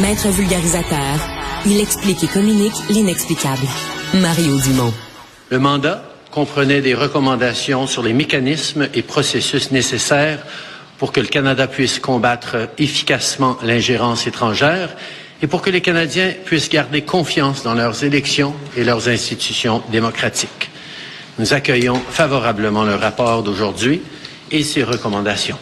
Maître vulgarisateur, il explique et communique l'inexplicable. Mario Dumont. Le mandat comprenait des recommandations sur les mécanismes et processus nécessaires pour que le Canada puisse combattre efficacement l'ingérence étrangère et pour que les Canadiens puissent garder confiance dans leurs élections et leurs institutions démocratiques. Nous accueillons favorablement le rapport d'aujourd'hui et ses recommandations.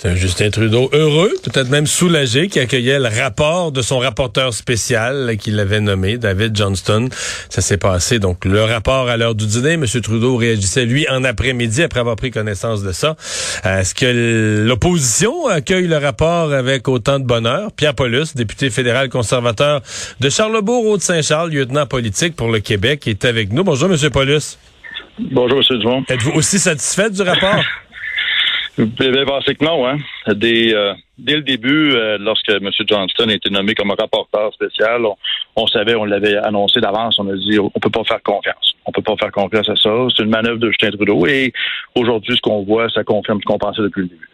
C'est un Justin Trudeau heureux, peut-être même soulagé, qui accueillait le rapport de son rapporteur spécial qu'il avait nommé, David Johnston. Ça s'est passé, donc, le rapport à l'heure du dîner. M. Trudeau réagissait, lui, en après-midi, après avoir pris connaissance de ça. Est-ce que l'opposition accueille le rapport avec autant de bonheur? Pierre Paulus, député fédéral conservateur de Charlebourg, Haute-Saint-Charles, lieutenant politique pour le Québec, est avec nous. Bonjour, M. Paulus. Bonjour, M. Dumont. Êtes-vous aussi satisfait du rapport? Bien, pensé que non, hein. Dès, euh, dès le début, euh, lorsque M. Johnston a été nommé comme rapporteur spécial, on, savait, on l'avait annoncé d'avance, on a dit on peut pas faire confiance. On peut pas faire confiance à ça. C'est une manœuvre de Justin Trudeau. Et aujourd'hui, ce qu'on voit, ça confirme ce qu'on pensait depuis le début.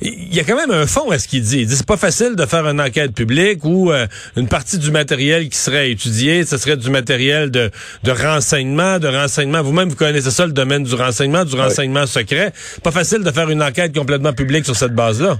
Il y a quand même un fond à ce qu'il dit. Il dit c'est pas facile de faire une enquête publique ou euh, une partie du matériel qui serait étudié, ce serait du matériel de, de renseignement, de renseignement. Vous-même, vous connaissez ça, le domaine du renseignement, du renseignement secret. Pas facile de faire une enquête complètement publique sur cette base-là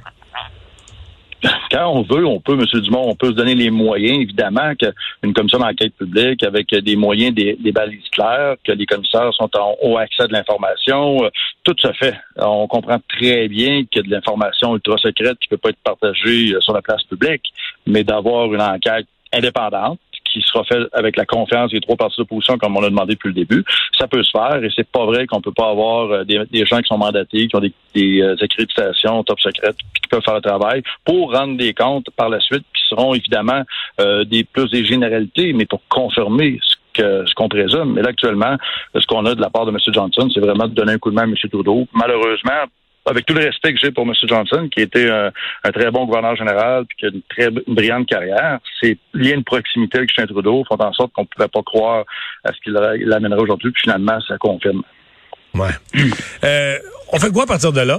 quand on veut, on peut, M. Dumont, on peut se donner les moyens, évidemment, qu'une commission d'enquête publique avec des moyens, des, balises claires, que les commissaires sont en haut accès de l'information. Euh, tout se fait. On comprend très bien qu'il y a de l'information ultra secrète qui ne peut pas être partagée euh, sur la place publique, mais d'avoir une enquête indépendante, qui sera fait avec la confiance des trois partis d'opposition, comme on a demandé depuis le début. Ça peut se faire et c'est pas vrai qu'on peut pas avoir euh, des, gens qui sont mandatés, qui ont des, des euh, accréditations top secrètes, qui peuvent faire le travail pour rendre des comptes par la suite, qui seront évidemment euh, des plus des généralités, mais pour confirmer ce que ce qu'on présume. Mais là, actuellement, ce qu'on a de la part de M. Johnson, c'est vraiment de donner un coup de main à M. Trudeau. Malheureusement, avec tout le respect que j'ai pour M. Johnson, qui était un, un, très bon gouverneur général, puis qui a une très brillante carrière, c'est lié de proximité avec Justin Trudeau font en sorte qu'on ne pouvait pas croire à ce qu'il l'amènerait aujourd'hui, puis finalement, ça confirme. Ouais. euh, on fait quoi à partir de là?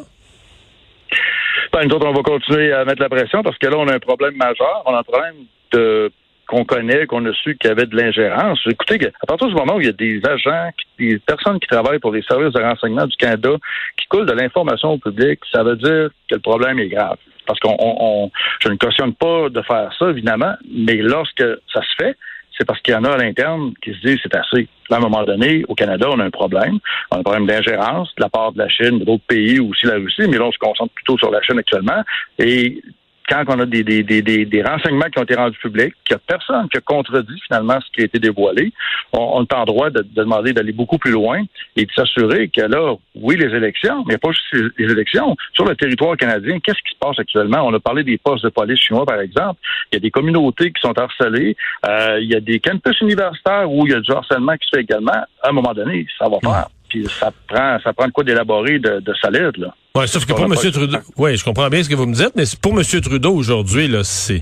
Ben, nous autres, on va continuer à mettre la pression parce que là, on a un problème majeur. On a un problème de qu'on connaît, qu'on a su qu'il y avait de l'ingérence. Écoutez, à partir du moment où il y a des agents, des personnes qui travaillent pour les services de renseignement du Canada qui coulent de l'information au public, ça veut dire que le problème est grave. Parce qu'on, je ne cautionne pas de faire ça, évidemment, mais lorsque ça se fait, c'est parce qu'il y en a à l'interne qui se disent c'est assez. à un moment donné, au Canada, on a un problème. On a un problème d'ingérence de la part de la Chine, d'autres pays, aussi la Russie, mais là, on se concentre plutôt sur la Chine actuellement. Et quand on a des, des, des, des, renseignements qui ont été rendus publics, qu'il n'y a personne qui a contredit finalement ce qui a été dévoilé, on, est en droit de, demander d'aller beaucoup plus loin et de s'assurer que là, oui, les élections, mais pas juste les élections, sur le territoire canadien, qu'est-ce qui se passe actuellement? On a parlé des postes de police chinois, par exemple. Il y a des communautés qui sont harcelées. Euh, il y a des campus universitaires où il y a du harcèlement qui se fait également. À un moment donné, ça va faire. Puis ça prend, ça prend de quoi d'élaborer de, de solide, là. Ouais, sauf que pour M. Trudeau, oui, je comprends bien ce que vous me dites, mais pour M. Trudeau aujourd'hui, là, c'est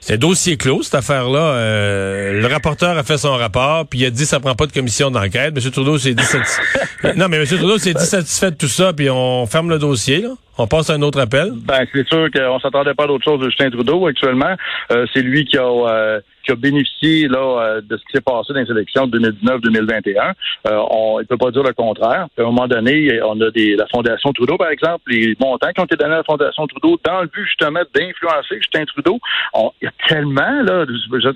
c'est un dossier clos, cette affaire-là. Euh, le rapporteur a fait son rapport, puis il a dit ça prend pas de commission d'enquête. M. Trudeau s'est dit non, mais M. Trudeau s'est dit satisfait de tout ça, puis on ferme le dossier. Là. On passe à un autre appel. Ben, c'est sûr qu'on s'attendait pas à d'autre chose de Justin Trudeau actuellement. Euh, c'est lui qui a euh, qui a bénéficié là euh, de ce qui s'est passé dans les élections de 2019-2021. Euh, on ne peut pas dire le contraire. À un moment donné, on a des, la Fondation Trudeau, par exemple, les montants qui ont été donnés à la Fondation Trudeau dans le but justement d'influencer Justin Trudeau. il y a tellement, là,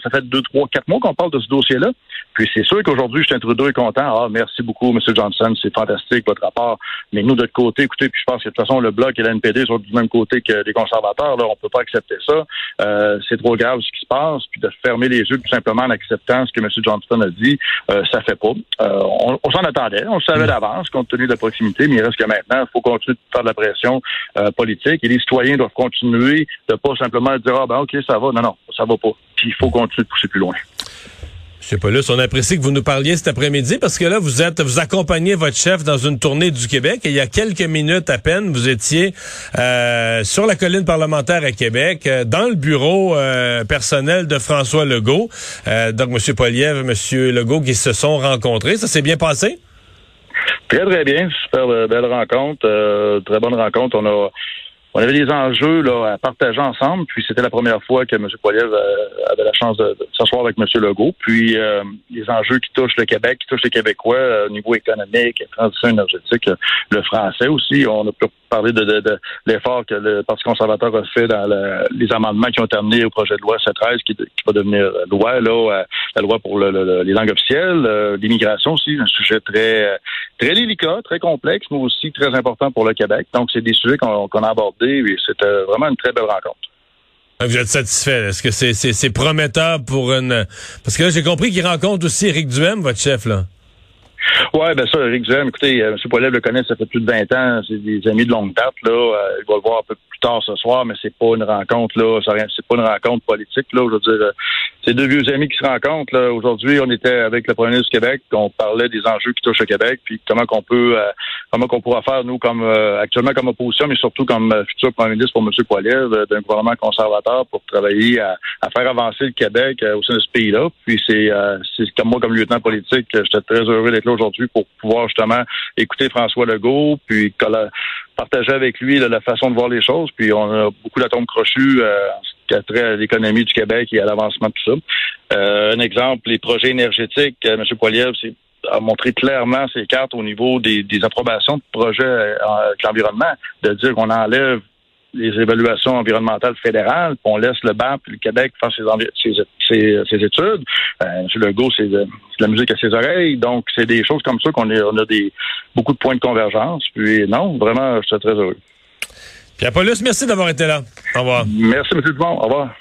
ça fait deux, trois, quatre mois qu'on parle de ce dossier-là. Puis c'est sûr qu'aujourd'hui, Justin Trudeau est content. Ah, merci beaucoup, M. Johnson, c'est fantastique, votre rapport. Mais nous, de notre côté, écoutez, puis je pense que de toute façon, le Bloc et la NPD sont du même côté que les conservateurs. Là, on peut pas accepter ça. Euh, c'est trop grave ce qui se passe. Puis de fermer les yeux tout simplement en acceptant ce que M. Johnston a dit, euh, ça fait pas. Euh, on, s'en attendait, on le savait d'avance compte tenu de la proximité, mais il reste que maintenant, il faut continuer de faire de la pression euh, politique et les citoyens doivent continuer de pas simplement dire ah ben ok ça va, non non ça va pas. Puis il faut continuer de pousser plus loin. Pas, là, on apprécie que vous nous parliez cet après-midi parce que là, vous êtes, vous accompagnez votre chef dans une tournée du Québec et il y a quelques minutes à peine, vous étiez euh, sur la colline parlementaire à Québec, euh, dans le bureau euh, personnel de François Legault. donc, M. Poliev, M. Legault qui se sont rencontrés. Ça s'est bien passé? Très, très bien. Super belle rencontre. très bonne rencontre. On a on avait des enjeux là, à partager ensemble. Puis c'était la première fois que M. Poiliev euh, avait la chance de, s'asseoir avec M. Legault. Puis euh, les enjeux qui touchent le Québec, qui touchent les Québécois euh, au niveau économique, transition énergétique, le français aussi. On a parler de, l'effort que le Parti conservateur a fait dans les amendements qui ont terminé au projet de loi 713 qui, qui va devenir loi, là, la loi pour les langues officielles, l'immigration aussi, un sujet très très délicat, très complexe, mais aussi très important pour le Québec. Donc, c'est des sujets qu'on a abordés c'était vraiment une très belle rencontre. Vous êtes satisfait? Est-ce que c'est prometteur pour une... Parce que là, j'ai compris qu'il rencontre aussi Éric Duhem, votre chef, là. Oui, bien ça, Éric Duhem, écoutez, euh, M. Poilève le connaît, ça fait plus de 20 ans, c'est des amis de longue date, là. Euh, il va le voir un peu plus tard ce soir, mais c'est pas une rencontre, là, c'est pas une rencontre politique, là. Je veux dire, euh, c'est deux vieux amis qui se rencontrent, là. Aujourd'hui, on était avec le premier ministre du Québec, on parlait des enjeux qui touchent le Québec, puis comment qu'on peut, comment qu'on pourra faire, nous, comme, actuellement comme opposition, mais surtout comme futur premier ministre pour M. Poilève, d'un gouvernement conservateur pour travailler à, faire avancer le Québec au sein de ce pays-là. Puis c'est, c'est comme moi, comme lieutenant politique, j'étais très heureux d'être là aujourd'hui pour pouvoir justement écouter François Legault, puis partager avec lui la façon de voir les choses. Puis on a beaucoup d'atomes crochus euh, qui a trait à l'économie du Québec et à l'avancement de tout ça. Euh, un exemple, les projets énergétiques, euh, M. Poiliev a montré clairement ses cartes au niveau des, approbations de projets avec l'environnement, de dire qu'on enlève les évaluations environnementales fédérales, puis on laisse le BAP puis le Québec faire ses, ses, études. Euh, M. Legault, c'est de, la musique à ses oreilles. Donc, c'est des choses comme ça qu'on on a des beaucoup de points de convergence. Puis non, vraiment, je suis très heureux. Pierre Paulus, merci d'avoir été là. Au revoir. Merci, M. Dumont. Au revoir.